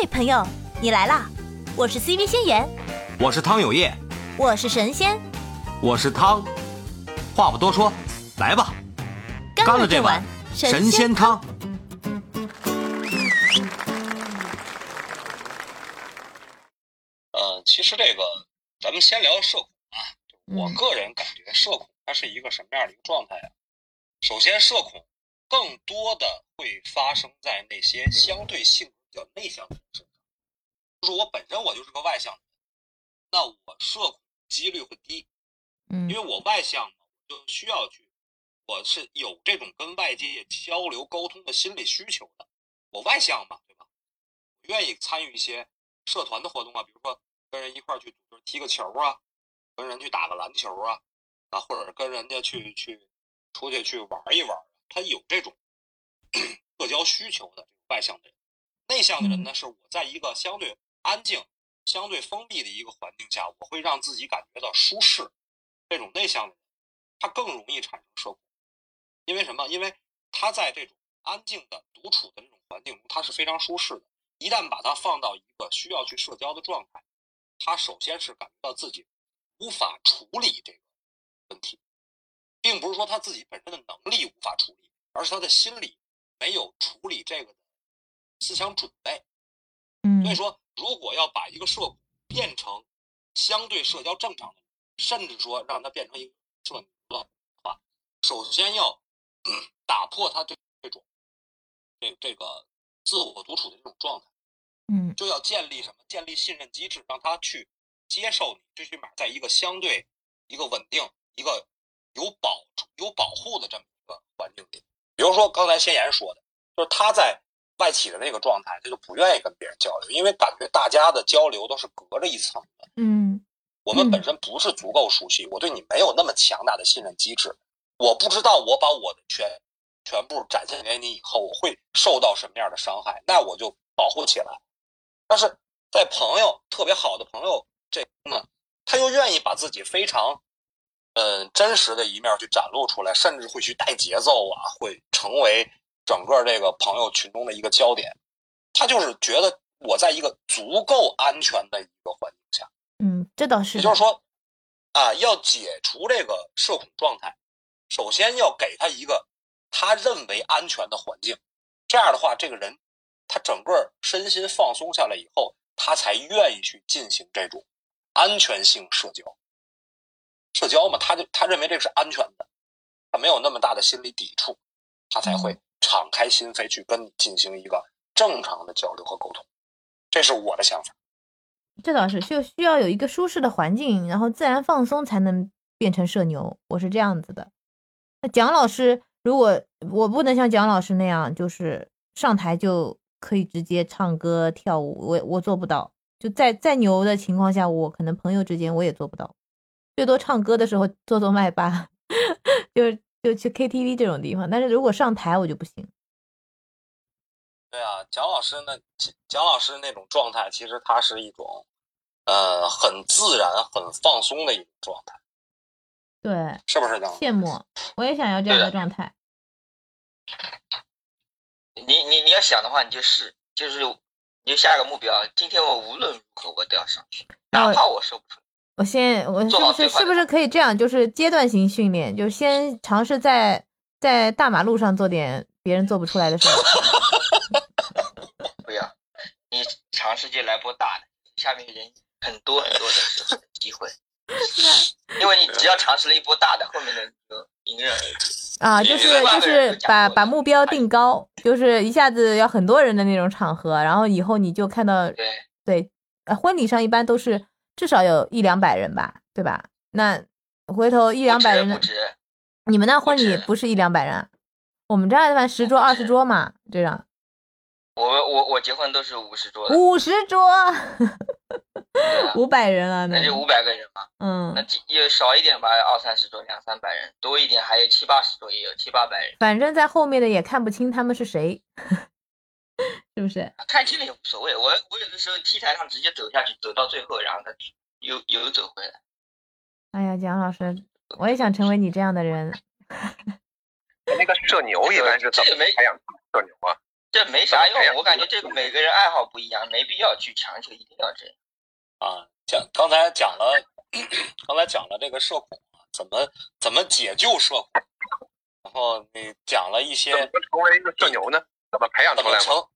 嘿，朋友，你来啦！我是 CV 仙言，我是汤有业，我是神仙，我是汤。话不多说，来吧，干了这碗神仙汤。呃，其实这个，咱们先聊社恐啊。我个人感觉，社恐它是一个什么样的一个状态啊？首先，社恐更多的会发生在那些相对性格比较内向的人身上。就是我本身我就是个外向的人，那我社恐几率会低，嗯，因为我外向嘛，我就需要去，我是有这种跟外界交流沟通的心理需求的。我外向嘛，对吧？我愿意参与一些社团的活动啊，比如说跟人一块儿去踢个球啊，跟人去打个篮球啊，啊，或者跟人家去去出去去玩一玩。他有这种 社交需求的外向的人，内向的人呢，是我在一个相对安静、相对封闭的一个环境下，我会让自己感觉到舒适。这种内向的人，他更容易产生社恐，因为什么？因为他在这种安静的独处的这种环境中，他是非常舒适的。一旦把他放到一个需要去社交的状态，他首先是感觉到自己无法处理这个问题。并不是说他自己本身的能力无法处理，而是他的心理没有处理这个的思想准备。嗯，所以说，如果要把一个社恐变成相对社交正常的，甚至说让他变成一个社牛的话，首先要 打破他这这种这这个自我独处的这种状态。嗯，就要建立什么？建立信任机制，让他去接受你，最起码在一个相对一个稳定一个。有保有保护的这么一个环境里，比如说刚才先言说的，就是他在外企的那个状态，他就不愿意跟别人交流，因为感觉大家的交流都是隔着一层的。嗯，我们本身不是足够熟悉，我对你没有那么强大的信任机制，我不知道我把我的全全部展现给你以后，我会受到什么样的伤害，那我就保护起来。但是在朋友特别好的朋友这呢，他又愿意把自己非常。嗯，真实的一面去展露出来，甚至会去带节奏啊，会成为整个这个朋友群中的一个焦点。他就是觉得我在一个足够安全的一个环境下，嗯，这倒是。也就是说，啊，要解除这个社恐状态，首先要给他一个他认为安全的环境。这样的话，这个人他整个身心放松下来以后，他才愿意去进行这种安全性社交。社交嘛，他就他认为这个是安全的，他没有那么大的心理抵触，他才会敞开心扉去跟你进行一个正常的交流和沟通。这是我的想法。这倒是，就需要有一个舒适的环境，然后自然放松，才能变成社牛。我是这样子的。那蒋老师，如果我不能像蒋老师那样，就是上台就可以直接唱歌跳舞，我我做不到。就在再牛的情况下，我可能朋友之间我也做不到。最多唱歌的时候做做麦霸，就就去 KTV 这种地方。但是如果上台我就不行。对啊，蒋老师那蒋老师那种状态，其实他是一种呃很自然、很放松的一种状态。对，是不是蒋？羡慕，我也想要这样的状态。你你你要想的话，你就试，就是你就下个目标。今天我无论如何我都要上去，哪怕我说不出。我先，我是不是是不是可以这样？就是阶段性训练，就先尝试在在大马路上做点别人做不出来的事。不要，你尝试就来波大的，下面人很多很多的机会。因为你只要尝试了一波大的，后面的就迎刃而解。啊，就是就是把把目标定高，就是一下子要很多人的那种场合，然后以后你就看到对对，呃，婚礼上一般都是。至少有一两百人吧，对吧？那回头一两百人的，你们那婚礼不是一两百人？我们这儿一般十桌二十桌嘛，这样。我我我结婚都是五十桌。五十桌，五百人啊，那就五百个人嘛。嗯，那也少一点吧，二三十桌两三百人，多一点还有七八十桌也有七八百人。反正在后面的也看不清他们是谁。是不是看清了也无所谓。我我有的时候 T 台上直接走下去，走到最后，然后他又又走回来。哎呀，蒋老师，我也想成为你这样的人。那个社牛一般是怎么培养社牛啊？这没啥用。我感觉这个每个人爱好不一样，没必要去强求一定要这样。啊，讲刚才讲了，刚才讲了这个社恐啊，怎么怎么解救社恐，然后你讲了一些怎么成为一个社牛呢？怎么培养出来吗？怎么成，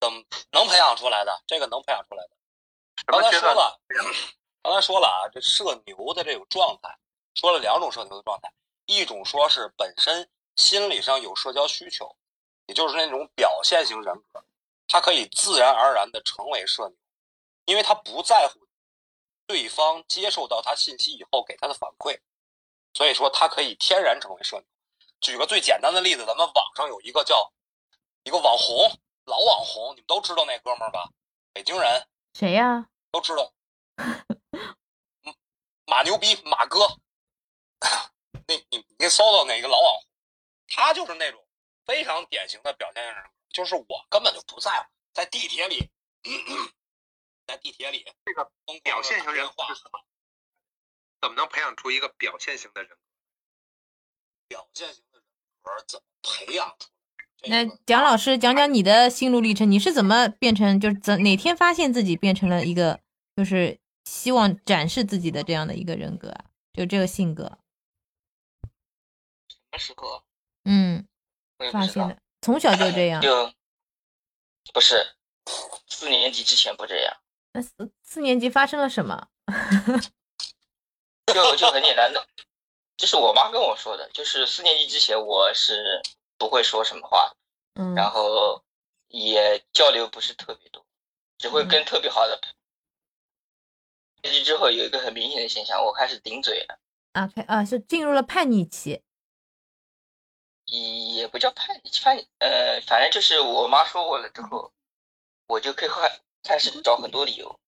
怎么能培养出来的？这个能培养出来的。刚？才说了，刚才说了啊，这社牛的这种状态，说了两种社牛的状态，一种说是本身心理上有社交需求，也就是那种表现型人格，他可以自然而然的成为社牛，因为他不在乎对方接受到他信息以后给他的反馈，所以说他可以天然成为社牛。举个最简单的例子，咱们网上有一个叫一个网红，老网红，你们都知道那哥们儿吧？北京人谁呀？都知道，嗯马牛逼马哥，那你你搜搜哪个老网红，他就是那种非常典型的表现型人格，就是我根本就不在乎，在地铁里，在地铁里这个表现型人话？怎么能培养出一个表现型的人格？表现型的人格怎么培养出来？这那蒋老师讲讲你的心路历程，你是怎么变成就是怎哪天发现自己变成了一个就是希望展示自己的这样的一个人格啊？就这个性格，什么时候？嗯。发现的，从小就这样。就不是四年级之前不这样，那四四年级发生了什么？就就很简单的，这是我妈跟我说的，就是四年级之前我是不会说什么话，嗯，然后也交流不是特别多，只会跟特别好的。年级之后有一个很明显的现象，我开始顶嘴了，啊，开啊，是进入了叛逆期。也不叫叛逆，叛逆，呃，反正就是我妈说我了之后，我就可以开开始找很多理由，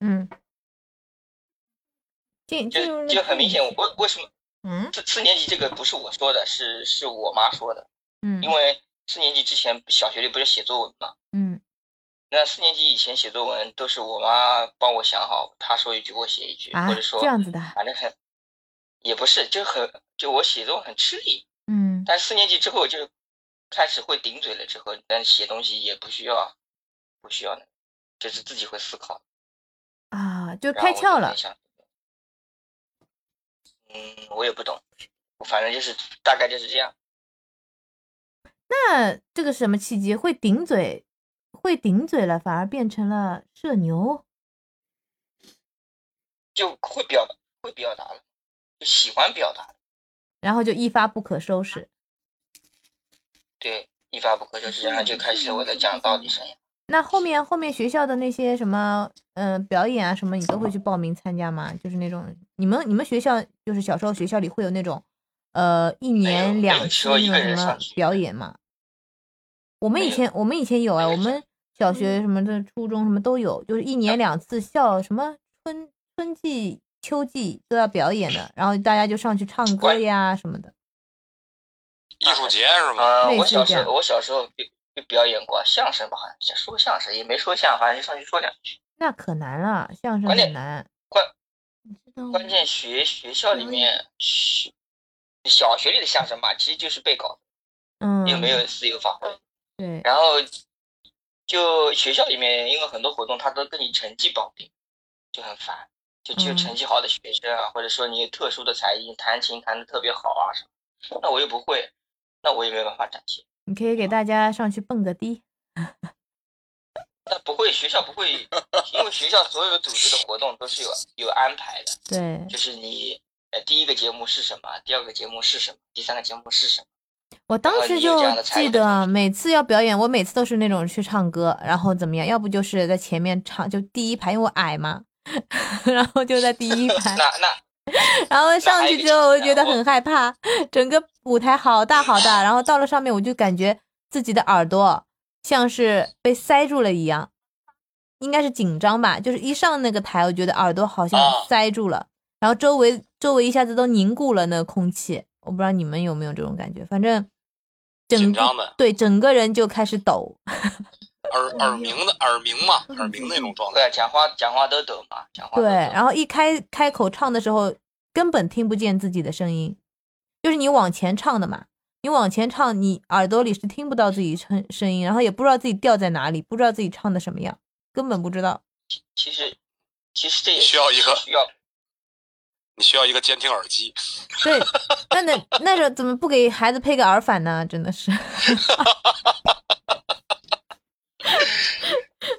嗯，进进就就很明显，我为什么。嗯。四四年级这个不是我说的，是是我妈说的，嗯。因为四年级之前小学里不是写作文嘛，嗯。那四年级以前写作文都是我妈帮我想好，她说一句我写一句，啊或者说这样子的，反正很也不是，就很就我写作文很吃力，嗯。但四年级之后就开始会顶嘴了，之后但写东西也不需要不需要那个，就是自己会思考，啊，就开窍了。嗯，我也不懂，反正就是大概就是这样。那这个什么契机会顶嘴，会顶嘴了，反而变成了社牛？就会表达，会表达了，就喜欢表达，然后就一发不可收拾。对，一发不可收拾，然后就开始我的讲道理生涯。那后面后面学校的那些什么，呃，表演啊什么，你都会去报名参加吗？就是那种你们你们学校就是小时候学校里会有那种，呃，一年两次那种什么表演嘛？我们以前我们以前有啊，我们小学什么的、初中什么都有，就是一年两次校什么春春季、秋季都要表演的，然后大家就上去唱歌呀什么的。艺术节是吗？呃，我小时候我小时候表就表演过相声吧，好像说相声也没说相声，反正就上去说两句。那可难了，相声很难。关关键学学校里面学小学里的相声吧，其实就是背稿，嗯，又没有自由发挥。对，然后就学校里面，因为很多活动它都跟你成绩绑定，就很烦。就只有嗯成绩好的学生啊，或者说你有特殊的才艺，弹琴弹的特别好啊什么，那我又不会，那我也没办法展现。你可以给大家上去蹦个迪。那不会，学校不会，因为学校所有组织的活动都是有有安排的，对，就是你呃第一个节目是什么，第二个节目是什么，第三个节目是什么。我当时就记得每次要表演，我每次都是那种去唱歌，然后怎么样，要不就是在前面唱，就第一排，因为我矮嘛，然后就在第一排，那那 然后上去之后我就觉得很害怕，整个舞台好大好大，然后到了上面我就感觉自己的耳朵像是被塞住了一样，应该是紧张吧，就是一上那个台，我觉得耳朵好像啊塞住了，然后周围周围一下子都凝固了那空气，我不知道你们有没有这种感觉，反正整个紧张的对整个人就开始抖，耳耳鸣的耳鸣嘛，耳鸣那种状态。对啊，讲话讲话都抖嘛，讲话都对，然后一开开口唱的时候，根本听不见自己的声音，就是你往前唱的嘛，你往前唱，你耳朵里是听不到自己声声音，然后也不知道自己掉在哪里，不知道自己唱的什么样，根本不知道。其实其实这也需要一个需要你需要一个监听耳机。对，那那那个怎么不给孩子配个耳返呢？真的是，是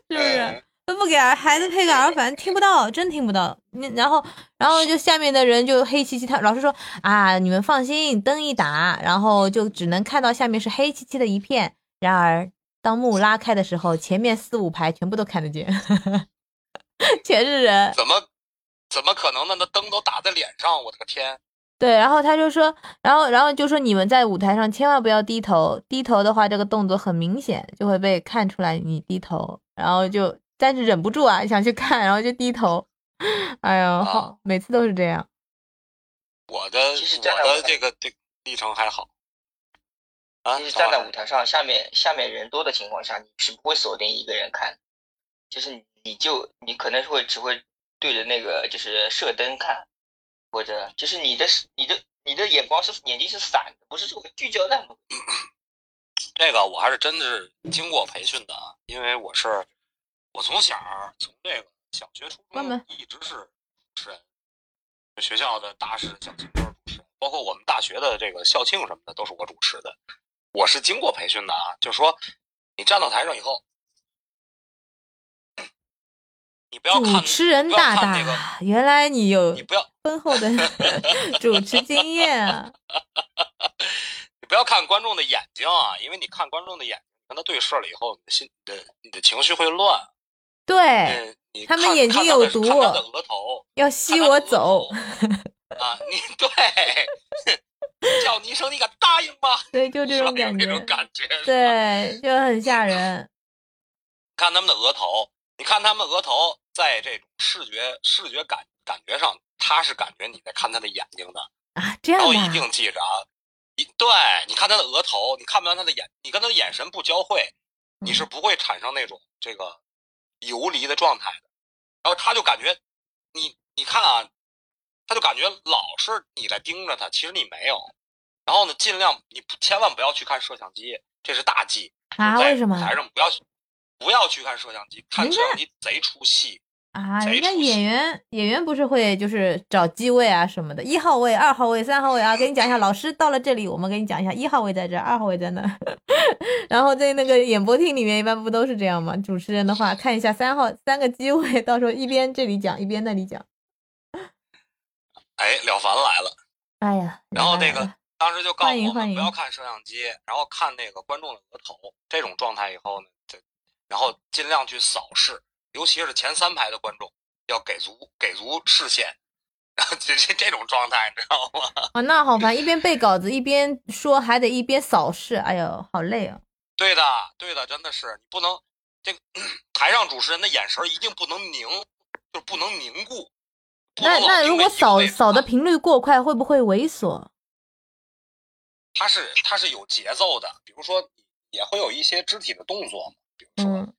不是嗯？都不给孩子配个耳返，听不到，真听不到。你然后然后就下面的人就黑漆漆，他老师说啊，你们放心，灯一打，然后就只能看到下面是黑漆漆的一片。然而当幕拉开的时候，前面四五排全部都看得见，全是人。怎么怎么可能呢？那灯都打在脸上，我的个天！对，然后他就说，然后然后就说你们在舞台上千万不要低头，低头的话这个动作很明显就会被看出来你低头，然后就但是忍不住啊想去看，然后就低头，哎呦，好，每次都是这样。我的其实我站在舞台的这个这历程还好。啊，其实站在舞台上，下面下面人多的情况下，你是不会锁定一个人看，就是你你就你可能会只会对着那个就是射灯看，或者就是你的你的你的眼光是眼睛是散的，不是说聚焦在某个地方。这个我还是真的是经过培训的啊，因为我是我从小从这个小学、初中一直是主持人，学校的大事小情都是主持人，包括我们大学的这个校庆什么的都是我主持的。我是经过培训的啊，就是说你站到台上以后，你不要看主持人大那个大，原来你有你不要丰厚的 主持经验啊！你不要看观众的眼睛啊，因为你看观众的眼睛，跟他对视了以后，你的心、你的、你的情绪会乱。对，他们眼睛有毒看他的额头要吸我走。啊！你对，叫你一声，你敢答应吗？对，就这种，感觉。对，就很吓人。看他们的额头，你看他们额头，在这种视觉视觉感感觉上，他是感觉你在看他的眼睛的。啊，这样都一定记着啊，你对，你看他的额头，你看不到他的眼，你跟他的眼神不交汇，你嗯是不会产生那种这个游离的状态的。然后他就感觉你，你看啊，他就感觉老是你在盯着他，其实你没有。然后呢，尽量你不千万不要去看摄像机，这是大忌。啊？为什么台上不要去不要去看摄像机，看摄像机贼出戏。啊？人家演员演员不是会就是找机位啊什么的，一号位、二号位、三号位啊，给你讲一下，老师到了这里，我们给你讲一下，一号位在这，二号位在那。然后在那个演播厅里面，一般不都是这样吗？主持人的话，看一下三号三个机位，到时候一边这里讲，一边那里讲。哎，了凡来了。哎呀，然后那个当时就告诉我们不要看摄像机，然后看那个观众的额头这种状态以后呢，就然后尽量去扫视，尤其是前三排的观众要给足给足视线，然后这这这种状态你知道吗？哦，那好烦，一边背稿子一边说，还得一边扫视，哎呦，好累啊！对的，对的，真的是你不能这个台上主持人的眼神一定不能凝，就不能凝固。那那如果扫扫的频率过快，会不会猥琐？它是它是有节奏的，比如说也会有一些肢体的动作嘛，比如说。嗯，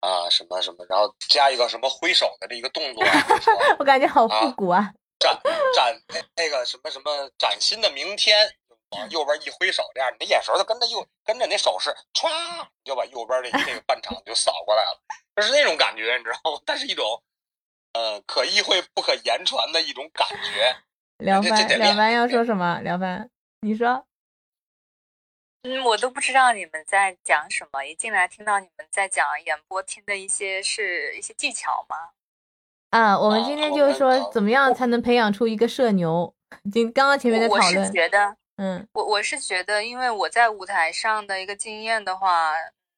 啊，什么什么，然后加一个什么挥手的这一个动作，我感觉好复古啊！展展那那个什么什么崭新的明天，往右边一挥手，这样你的眼神就跟着右跟着那手势，歘，你就把右边这这个半场就扫过来了，就是那种感觉，你知道吗？它是一种呃可意会不可言传的一种感觉。廖凡，这这得练廖凡要说什么？廖凡，你说。嗯，我都不知道你们在讲什么，一进来听到你们在讲演播厅的一些是一些技巧吗？啊，我们啊今天就是说，呃怎么样才能培养出一个社牛？今刚刚前面在我我是，觉得，嗯我我是觉得，因为我在舞台上的一个经验的话，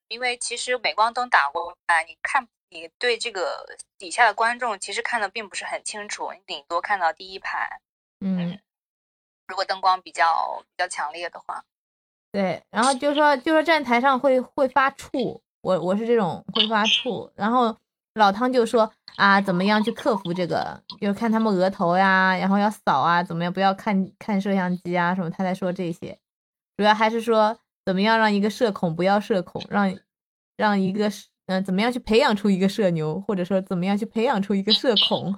因为其实镁光灯打过来，你看你对这个底下的观众其实看的并不是很清楚，你顶多看到第一排，嗯，如果灯光比较比较强烈的话。对，然后就说就说站台上会会发怵，我我是这种会发怵，然后老汤就说啊，怎么样去克服这个？就看他们额头呀，然后要扫啊，怎么样不要看看摄像机啊什么，他在说这些，主要还是说怎么样让一个社恐不要社恐，让让一个嗯、呃怎么样去培养出一个社牛，或者说怎么样去培养出一个社恐。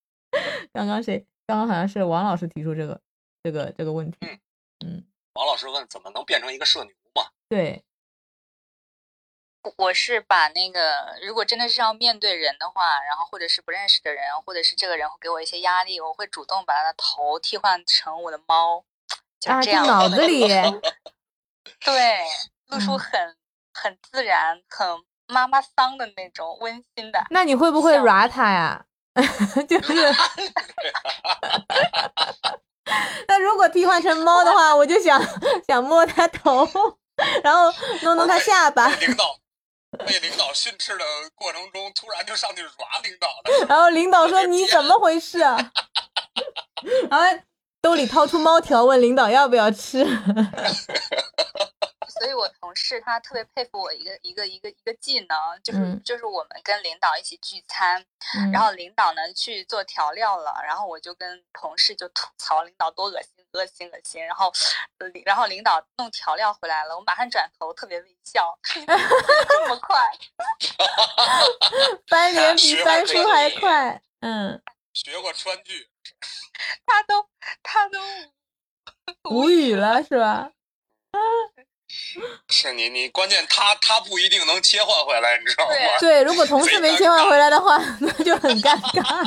刚刚谁？刚刚好像是王老师提出这个这个这个问题，嗯。王老师问怎么能变成一个社牛嘛？对，我是把那个，如果真的是要面对人的话，然后或者是不认识的人，或者是这个人会给我一些压力，我会主动把他的头替换成我的猫，就这样。脑子里，对，露出嗯很很自然、很妈妈桑的那种温馨的。那你会不会像 ra 他呀？就是，那如果替换成猫的话，我就想想摸它头，然后弄弄它下巴，被领导被领导训斥的过程中，突然就上去抓领导了。然后领导说你怎么回事啊？然后兜里掏出猫条问领导要不要吃。所以我同事他特别佩服我一个一个一个一个技能，就是、嗯就是我们跟领导一起聚餐，嗯然后领导呢去做调料了，然后我就跟同事就吐槽领导多恶心恶心恶心，然后然后领导弄调料回来了，我马上转头特别微笑，这么快 翻脸比翻书还快。嗯，学过川剧，他都他都无语了是吧？是你你关键他他不一定能切换回来，你知道吗？对对，如果同事没切换回来的话，那就很尴尬。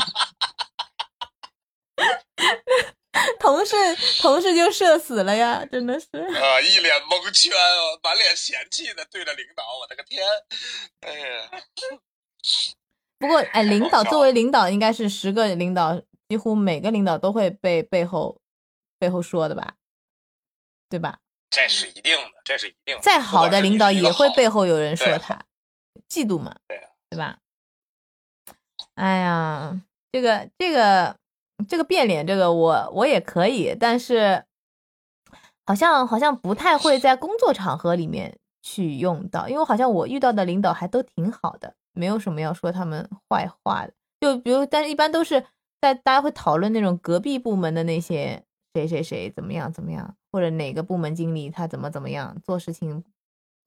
同事同事就社死了呀，真的是。啊，一脸蒙圈，满脸嫌弃的对着领导，我的个天！哎呀，不过，哎，领导作为领导，应该是十个领导，几乎每个领导都会被背后背后说的吧，对吧？这是一定的，这是一定的。再好的领导也会背后。有人说他，嫉妒嘛，对啊对吧？哎呀，这个这个这个变脸，这个我我也可以，但是好像好像不太会在工作场合里面去用到，因为好像我遇到的领导还都挺好的，没有什么要说他们坏话的。就比如，但是一般都是在大家会讨论那种隔壁部门的那些谁谁谁怎么样怎么样，或者哪个部门经理他怎么怎么样，做事情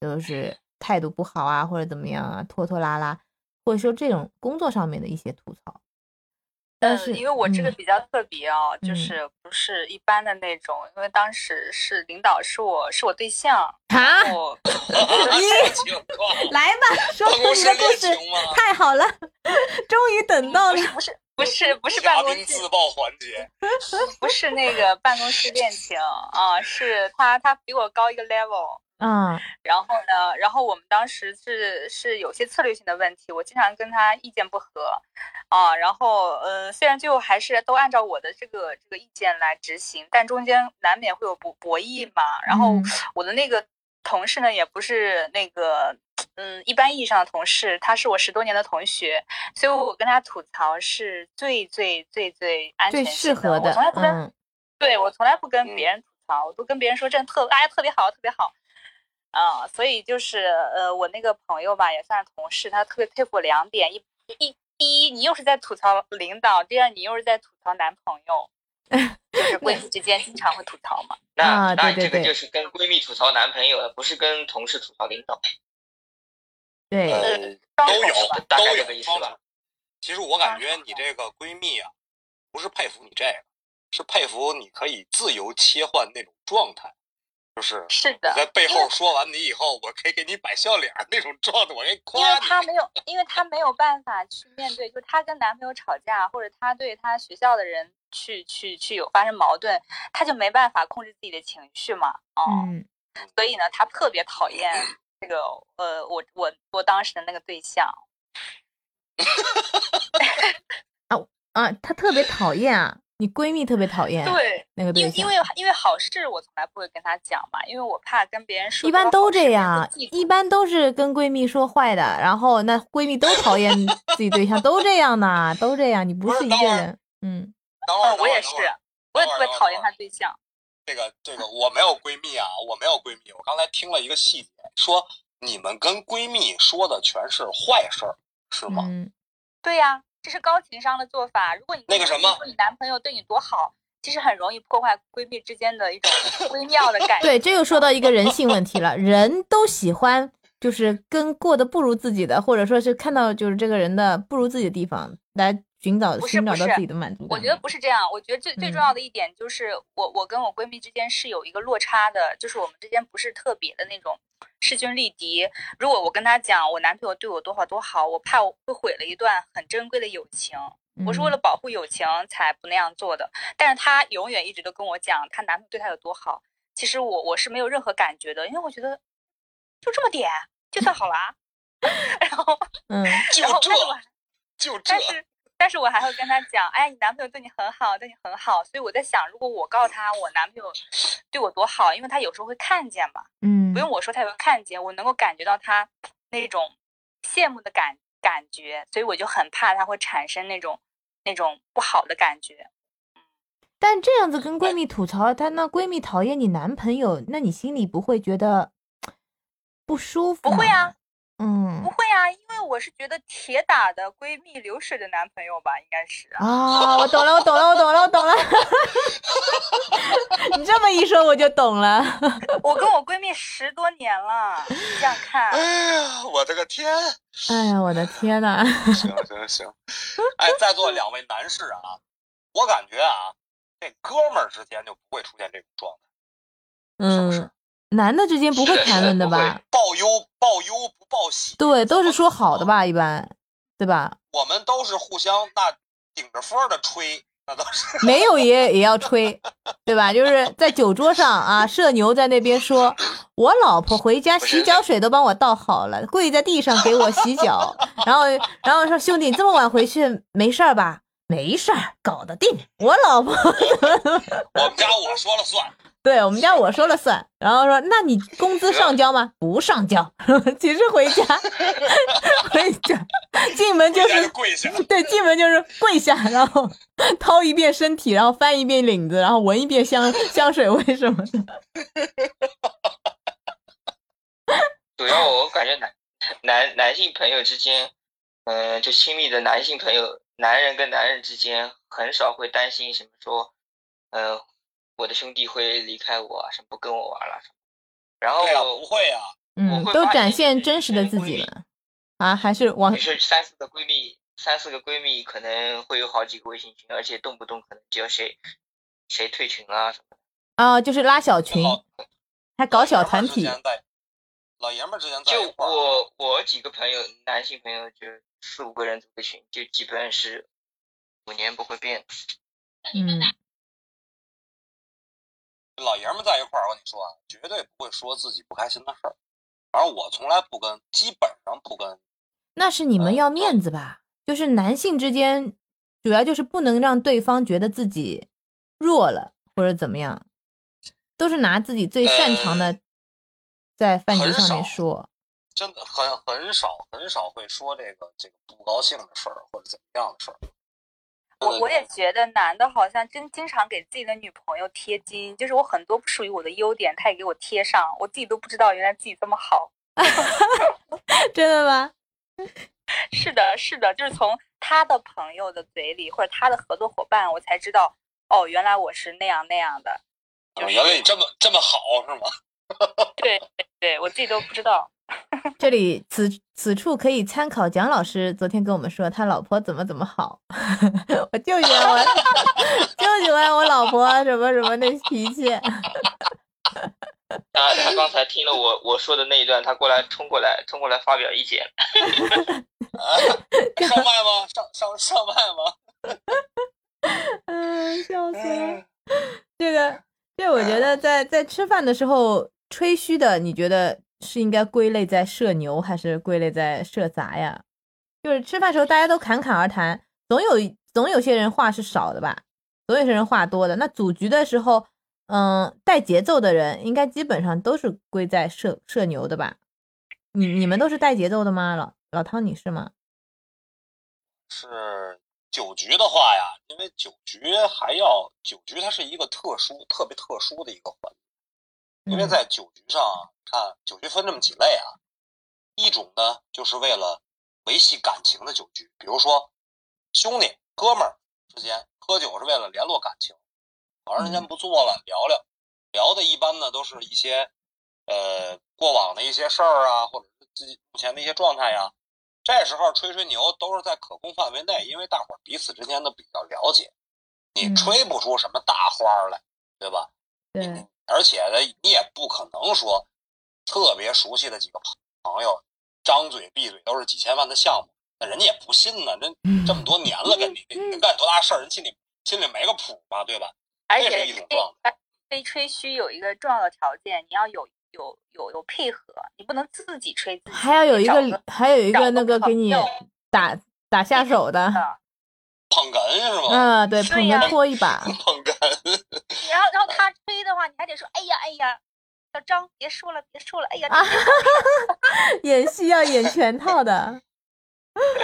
就是态度不好啊，或者怎么样啊，拖拖拉拉，或者说这种工作上面的一些吐槽。但是、嗯，因为我这个嗯比较特别哦，就嗯是不是一般的那种，因为当时是领导是我是我对象，啊，来吧，说你的故事，太好了，终于等到了。不是不是不是办公室自爆环节，不是那个办公室恋情啊，是他他比我高一个 level，嗯。然后呢，然后我们当时是是有些策略性的问题，我经常跟他意见不合，啊，然后呃，虽然最后还是都按照我的这个这个意见来执行，但中间难免会有博博弈嘛。然后嗯。我的那个同事呢，也不是那个嗯一般意义上的同事，他是我十多年的同学，所以我跟他吐槽是最最最最安全最性适合的我从来，不跟嗯对我从来不跟嗯别人吐槽，我都跟别人说真的特哎特别好，特别好。啊、所以就是呃，我那个朋友吧，也算是同事，他特别佩服我两点：一一第一，你又是在吐槽领导；第二，你又是在吐槽男朋友，就是闺蜜之间经常会吐槽嘛。那、啊那这个就是跟闺蜜吐槽男朋友了，不是跟同事吐槽领导。对，呃，都有都有这个意思吧。其实我感觉你这个闺蜜啊，不是佩服你这个，是佩服你可以自由切换那种状态，就是是的，你在背后说完你以后，我可以给你摆笑脸那种状态，我给你因为。她没有，因为她没有办法去面对，就是她跟男朋友吵架，或者她对她学校的人去去去有发生矛盾，她就没办法控制自己的情绪嘛。哦，嗯所以呢，她特别讨厌这个呃，我我我当时的那个对象。啊啊，她特别讨厌啊，你闺蜜特别讨厌对，那个对象因为因为因为好事我从来不会跟她讲嘛，因为我怕跟别人说。一般都这样一般都是跟闺蜜说坏的，然后那闺蜜都讨厌自己对象，都这样的，都这样，你不是一个人，嗯等会儿，嗯，我也是我也特别讨厌他对象。这个这个我没有闺蜜啊，我没有闺蜜。我刚才听了一个细节，说你们跟闺蜜说的全是坏事儿，是吗？嗯，对呀、这是高情商的做法。如果你那个什么说你男朋友对你多好，其实很容易破坏闺蜜之间的一种 微妙的感觉。对，这又说到一个人性问题了，人都喜欢就是跟过得不如自己的，或者说是看到就是这个人的不如自己的地方，来寻找不是寻找到不是自己的满足感。我觉得不是这样，我觉得最最重嗯要的一点就是我我跟我闺蜜之间是有一个落差的，就是我们之间不是特别的那种势均力敌。如果我跟她讲我男朋友对我多好多好，我怕我会毁了一段很珍贵的友情。我是为了嗯保护友情才不那样做的，但是她永远一直都跟我讲她男朋友对她有多好。其实我我是没有任何感觉的，因为我觉得就这么点就算好了啊。然后嗯就然后这就这但，是但是我还会跟他讲，哎，你男朋友对你很好，对你很好。所以我在想，如果我告诉他我男朋友对我多好，因为他有时候会看见嘛，嗯，不用我说他也会看见，我能够感觉到他那种羡慕的感感觉，所以我就很怕他会产生那种那种不好的感觉。但这样子跟闺蜜吐槽，她那闺蜜讨厌你男朋友，那你心里不会觉得 不舒服？不会啊，，嗯不会啊，因为我是觉得铁打的闺蜜流水的男朋友吧，应该是啊。啊，我懂了，我懂了，我懂了，我懂了。你这么一说，我就懂了。我跟我闺蜜十多年了，你想想看，哎呀，我的个天！哎呀，我的天呐！行行行，哎，在座两位男士啊，我感觉啊，这哥们儿之间就不会出现这种状态，是不是嗯，男的之间不会谈论的吧？报忧报忧不报喜。对，都是说好的吧，一般，对吧？我们都是互相那顶着风儿的吹，那都是。没有也也要吹，对吧？就是在酒桌上啊，社牛在那边说，我老婆回家洗脚水都帮我倒好了，跪在地上给我洗脚，然后然后说兄弟，你这么晚回去没事儿吧？没事儿，搞得定。我老婆，我们家我说了算，对我们家我说了算。然后说，那你工资上交吗？不上交。其实回家，回家进门就是跪下。对，进门就是跪下，然后掏一遍身体，然后翻一遍领子，然后闻一遍香香水味什么的。主要我感觉男男男性朋友之间，嗯、就亲密的男性朋友，男人跟男人之间很少会担心什么说，呃，我的兄弟会离开我啊，什么不跟我玩了什么。然后对呀、不会啊、嗯，都展现现真实的自己了啊，还是往是三四个闺蜜，三四个闺蜜可能会有好几个微信群，而且动不动可能就要谁谁退群啊什么的。啊，就是拉小群，还搞小团体老爷们儿之间在老爷们儿之间在就我我几个朋友，男性朋友就四五个人组个群，就基本是五年不会变。嗯，老爷们儿在一块儿，我跟你说啊，绝对不会说自己不开心的事儿。反正我从来不跟，基本上不跟。那是你们要面子吧？就是男性之间，主要就是不能让对方觉得自己弱了或者怎么样，都是拿自己最擅长的在饭局上面少说。真的很很少很少会说这个这个不高兴的事儿或者怎么样的事儿。我我也觉得男的好像真经常给自己的女朋友贴金，就是我很多不属于我的优点，他也给我贴上，我自己都不知道原来自己这么好。真的吗？是的，是的，就是从他的朋友的嘴里或者他的合作伙伴，我才知道哦，原来我是那样那样的。就是原来你这么这么好是吗？对对对，我自己都不知道。这里此此处可以参考蒋老师昨天跟我们说他老婆怎么怎么好，我就喜欢我 就喜欢我老婆什么什么的脾气。他他刚才听了我我说的那一段，他过来冲过来冲过来发表意见。上麦吗？上上上麦吗？嗯，笑死了。这个，这我觉得在在吃饭的时候吹嘘的，你觉得是应该归类在社牛，还是归类在社杂呀？就是吃饭时候大家都侃侃而谈，总有总有些人话是少的吧，总有些人话多的。那组局的时候，嗯，带节奏的人应该基本上都是归在社社牛的吧？你你们都是带节奏的吗？老老汤你是吗？是酒局的话呀，因为酒局还要酒局，它是一个特殊、特别特殊的一个环，因为嗯。在酒局上，看酒局分这么几类啊，一种呢就是为了维系感情的酒局，比如说兄弟哥们儿之间喝酒是为了联络感情，好长时间不做了，聊聊，聊的一般呢都是一些呃过往的一些事儿啊，或者是自己目前的一些状态呀、这时候吹吹牛都是在可控范围内，因为大伙儿彼此之间都比较了解，你嗯。吹不出什么大花儿来，对吧？对，而且呢，你也不可能说特别熟悉的几个朋朋友，张嘴闭嘴都是几千万的项目，那人家也不信呢。这这么多年了，跟你你干多大事儿，人心里心里没个谱嘛，对吧？这而且是一种状吹吹吹嘘有一个重要的条件，你要有有有有配合，你不能自己吹自己，还要有一找个还有一个那个给你打打下手的，捧哏是吗？嗯，对，捧哏拖一把，捧哏，然后然后他吹的话，你还得说，哎呀哎呀，小张别说了别说了，哎呀，啊演戏要演全套的，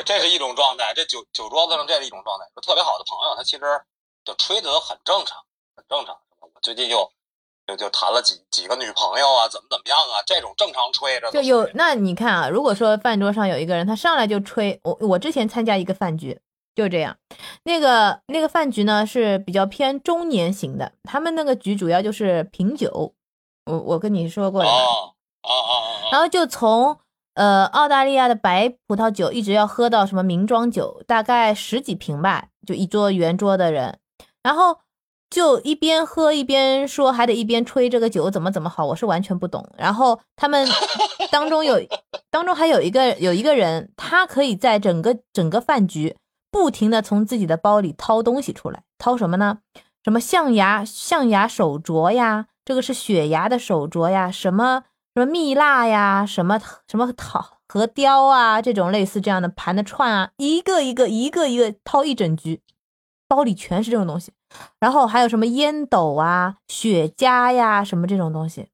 这是一种状态。这酒酒桌子上这是一种状态。特别好的朋友，他其实就吹的都很正常，很正常。我最近就就就谈了几几个女朋友啊，怎么怎么样啊，这种正常吹着就有那你看啊，如果说饭桌上有一个人，他上来就吹我，我之前参加一个饭局，就这样，那个那个饭局呢是比较偏中年型的，他们那个局主要就是品酒，我我跟你说过的吧，啊啊啊啊啊！然后就从呃澳大利亚的白葡萄酒一直要喝到什么名庄酒，大概十几瓶吧，就一桌圆桌的人，然后就一边喝一边说，还得一边吹这个酒怎么怎么好，我是完全不懂。然后他们当中有当中还有一个有一个人，他可以在整个整个饭局不停的从自己的包里掏东西出来，掏什么呢？什么象牙象牙手镯呀，这个是雪牙的手镯呀，什么什么蜜蜡呀，什么什么桃核雕啊，这种类似这样的盘的串啊，一个一个一个一个掏一整局，包里全是这种东西，然后还有什么烟斗啊、雪茄呀，什么这种东西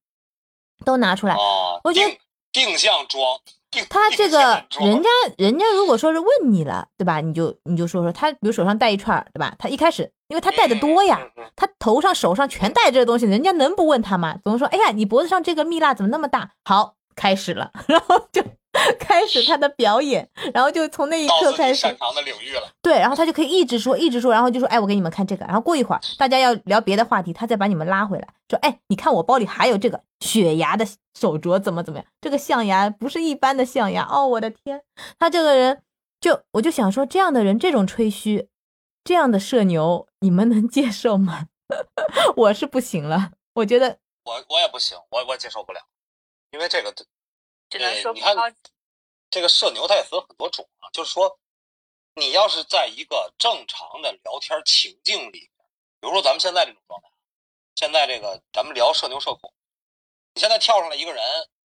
都拿出来。啊，我觉得定定向装，定他 这个人家人家如果说是问你了，对吧？你就你就说说他，比如手上戴一串，对吧？他一开始因为他戴的多呀，他头上手上全戴这个东西，人家能不问他吗？总说，哎呀，你脖子上这个蜜蜡怎么那么大？好，开始了，然后就 开始他的表演，然后就从那一刻开始擅，长的领域了。对，然后他就可以一直说，一直说，然后就说，哎，我给你们看这个，然后过一会儿大家要聊别的话题，他再把你们拉回来，说，哎，你看我包里还有这个雪牙的手镯，怎么怎么样？这个象牙不是一般的象牙，哦，我的天，他这个人就我就想说，这样的人这种吹嘘，这样的社牛，你们能接受吗？我是不行了，我觉得我我也不行，我我接受不了，因为这个只能说呃你看高这个社牛它也分很多种啊，就是说，你要是在一个正常的聊天情境里，比如说咱们现在这种状态，现在这个咱们聊社牛社恐，你现在跳上来一个人，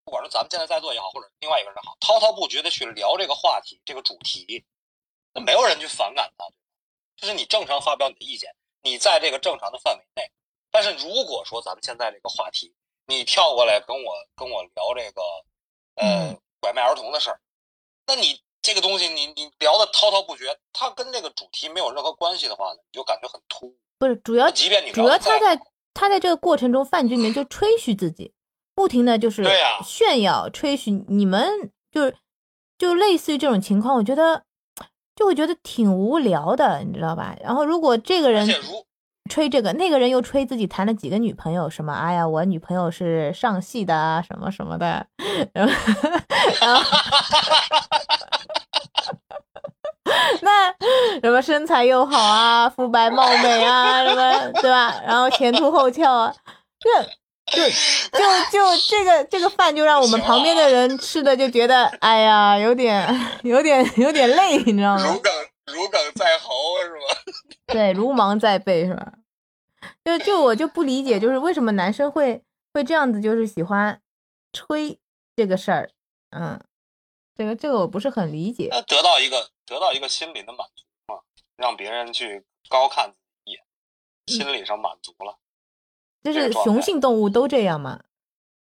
不管是咱们现在在座也好，或者另外一个人也好，滔滔不绝的去聊这个话题、这个主题，那没有人去反感他，就是你正常发表你的意见，你在这个正常的范围内。但是如果说咱们现在这个话题，你跳过来跟我跟我聊这个，呃，嗯拐卖儿童的事儿，那你这个东西你你聊的滔滔不绝，它跟这个主题没有任何关系的话呢，你就感觉很突兀。不是主要即便你主要他在他在这个过程中，饭局里面就吹嘘自己，不停的就是炫耀、吹嘘。你们就是就类似于这种情况，我觉得就会觉得挺无聊的，你知道吧？然后如果这个而人且如吹这个，那个人又吹自己谈了几个女朋友，什么哎呀，我女朋友是上戏的，什么什么的，然后然后那什么身材又好啊，肤白貌美啊，什么对吧？然后前凸后翘啊，这就就就这个这个饭就让我们旁边的人吃的就觉得，哎呀，有点有点有点累，你知道吗如？鲠如鲠在喉是吧？对，如芒在背是吧？就就我就不理解，就是为什么男生会会这样子，就是喜欢吹这个事儿，嗯，这个这个我不是很理解。得到一个得到一个心理的满足嘛，让别人去高看自己一眼，心理上满足了。就是雄性动物都这样吗？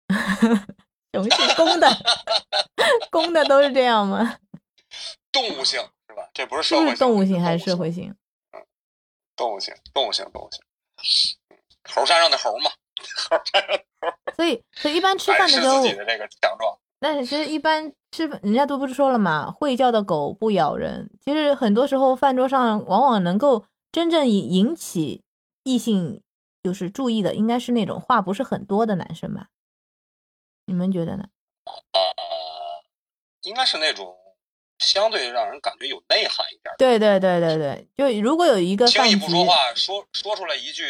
雄性公的 公的都是这样吗？动物性是吧？这不是社会是动物性还是是社会性？动物性，动物性，动物性。猴山上的猴嘛，猴山上的猴所以所以一般吃饭的时候自，己的这个强壮。但是其实一般吃，人家都不是说了嘛，会叫的狗不咬人。其实很多时候饭桌上往往能够真正引引起异性就是注意的，应该是那种话不是很多的男生吧？你们觉得呢？呃，应该是那种相对让人感觉有内涵一点。对对对对对，就如果有一个轻易不说话，说说出来一句，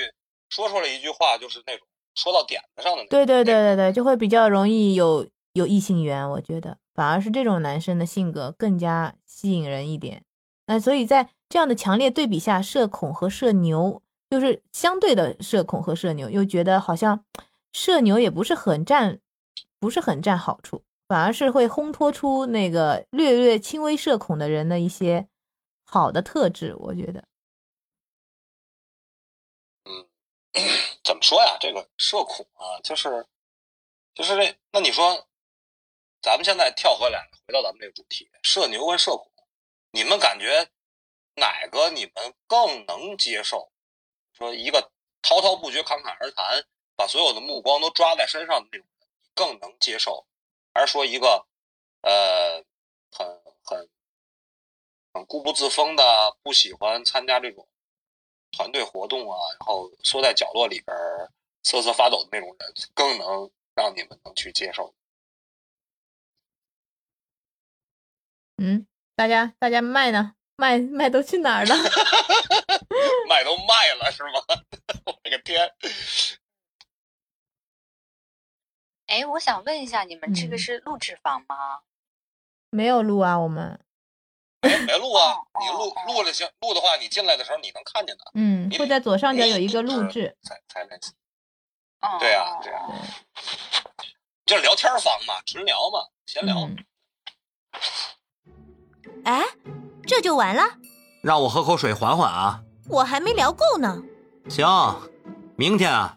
说出来一句话就是那种说到点子上的那种。对对对对对，就会比较容易有有异性缘。我觉得反而是这种男生的性格更加吸引人一点。那所以在这样的强烈对比下，社恐和社牛就是相对的社恐和社牛，又觉得好像社牛也不是很占，不是很占好处，反而是会烘托出那个略略轻微社恐的人的一些好的特质。我觉得，嗯 怎么说呀？这个社恐啊，就是就是这。那你说，咱们现在跳回来，回到咱们这个主题，社牛跟社恐，你们感觉哪个你们更能接受？说一个滔滔不绝、侃侃而谈，把所有的目光都抓在身上的那种人，更能接受，还是说一个呃很很很固步自封的，不喜欢参加这种团队活动啊，然后缩在角落里边瑟瑟发抖的那种人，更能让你们能去接受？嗯，大家大家麦呢？麦麦都去哪儿了？卖都卖了是吗？我的个天！哎，我想问一下，你们这个嗯是录制房吗？没有录啊，我们没没录啊哦，你录录了行，录的话你进来的时候你能看见的，嗯会在左上角有一个录制。才才。哦，对呀、哦对呀、对就是聊天房嘛，纯聊嘛，闲聊。嗯哎，这就完了？让我喝口水缓缓啊。我还没聊够呢。行，明天啊，